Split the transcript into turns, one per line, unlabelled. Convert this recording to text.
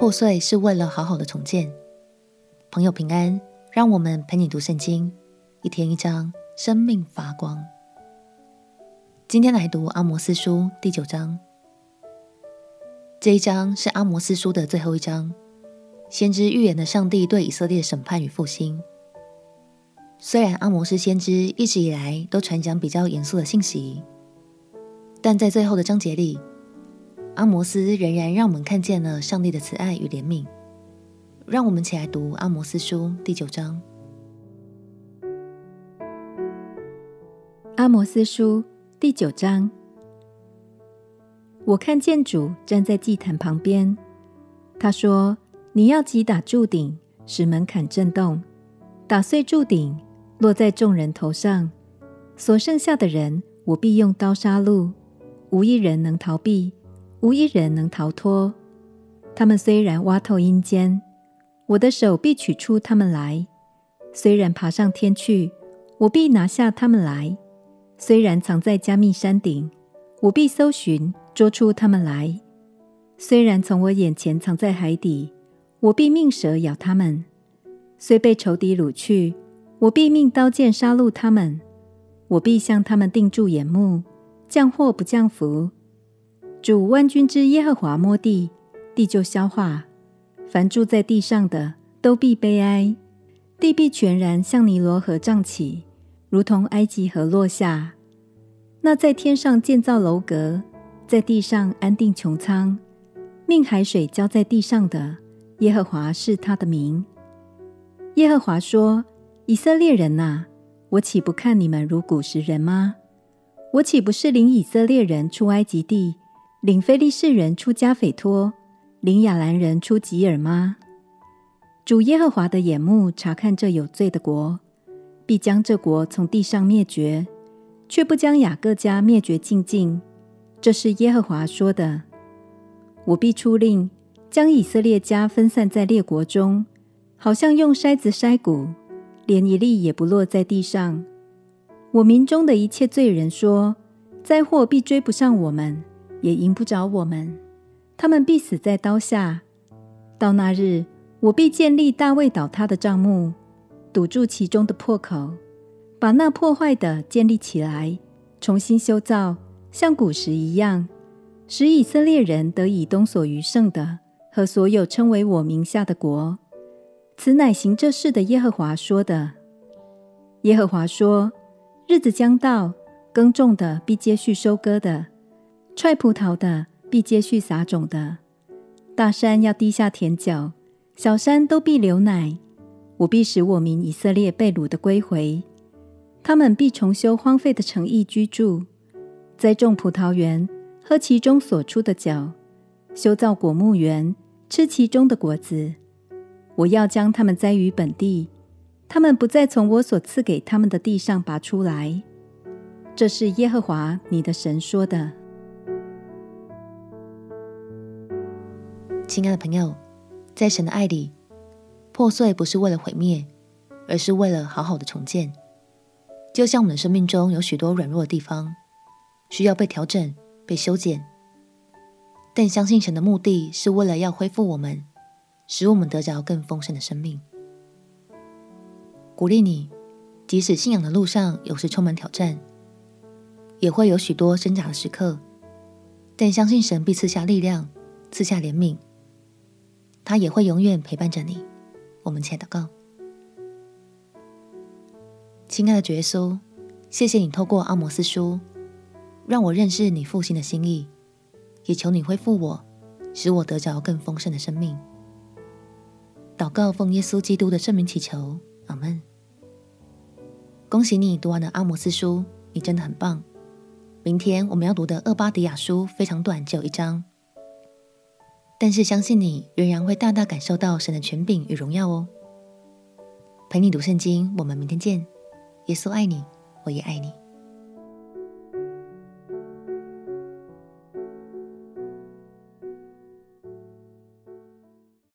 破碎是为了好好的重建。朋友平安，让我们陪你读圣经，一天一章，生命发光。今天来读阿摩斯书第九章。这一章是阿摩斯书的最后一章，先知预言了上帝对以色列的审判与复兴。虽然阿摩斯先知一直以来都传讲比较严肃的信息，但在最后的章节里，阿摩斯仍然让我们看见了上帝的慈爱与怜悯。让我们起来读阿摩斯书第九章。
阿摩斯书第九章，我看见主站在祭坛旁边，他说：“你要击打柱顶，使门槛震动，打碎柱顶，落在众人头上。所剩下的人，我必用刀杀戮，无一人能逃避。”无一人能逃脱。他们虽然挖透阴间，我的手必取出他们来；虽然爬上天去，我必拿下他们来；虽然藏在加密山顶，我必搜寻捉出他们来；虽然从我眼前藏在海底，我必命蛇咬他们；虽被仇敌掳去，我必命刀剑杀戮他们；我必向他们定住眼目，降祸不降福。主万军之耶和华摸地，地就消化；凡住在地上的都必悲哀，地必全然像尼罗河涨起，如同埃及河落下。那在天上建造楼阁，在地上安定穹苍，命海水浇在地上的，耶和华是他的名。耶和华说：“以色列人哪，我岂不看你们如古时人吗？我岂不是领以色列人出埃及地？”领非利士人出迦斐托，领亚兰人出吉尔吗？主耶和华的眼目查看这有罪的国，必将这国从地上灭绝，却不将雅各家灭绝净尽。这是耶和华说的。我必出令，将以色列家分散在列国中，好像用筛子筛谷，连一粒也不落在地上。我民中的一切罪人说：灾祸必追不上我们。也迎不着我们，他们必死在刀下。到那日，我必建立大卫倒塌的帐幕，堵住其中的破口，把那破坏的建立起来，重新修造，像古时一样，使以色列人得以东所余剩的和所有称为我名下的国。此乃行这事的耶和华说的。耶和华说：日子将到，耕种的必接续收割的。踹葡萄的必接续撒种的，大山要滴下甜酒，小山都必流奶。我必使我民以色列被掳的归回，他们必重修荒废的城邑居住，栽种葡萄园，喝其中所出的酒，修造果木园，吃其中的果子。我要将他们栽于本地，他们不再从我所赐给他们的地上拔出来。这是耶和华你的神说的。
亲爱的朋友，在神的爱里，破碎不是为了毁灭，而是为了好好的重建。就像我们的生命中有许多软弱的地方，需要被调整、被修剪，但相信神的目的是为了要恢复我们，使我们得着更丰盛的生命。鼓励你，即使信仰的路上有时充满挑战，也会有许多挣扎的时刻，但相信神必赐下力量，赐下怜悯。他也会永远陪伴着你。我们且祷告，亲爱的主耶稣，谢谢你透过阿摩斯书，让我认识你复兴的心意，也求你恢复我，使我得着更丰盛的生命。祷告奉耶稣基督的圣名祈求，阿门。恭喜你读完了阿摩斯书，你真的很棒。明天我们要读的厄巴迪亚书非常短，只有一章。但是相信你仍然会大大感受到神的权柄与荣耀哦。陪你读圣经，我们明天见。耶稣爱你，我也爱你。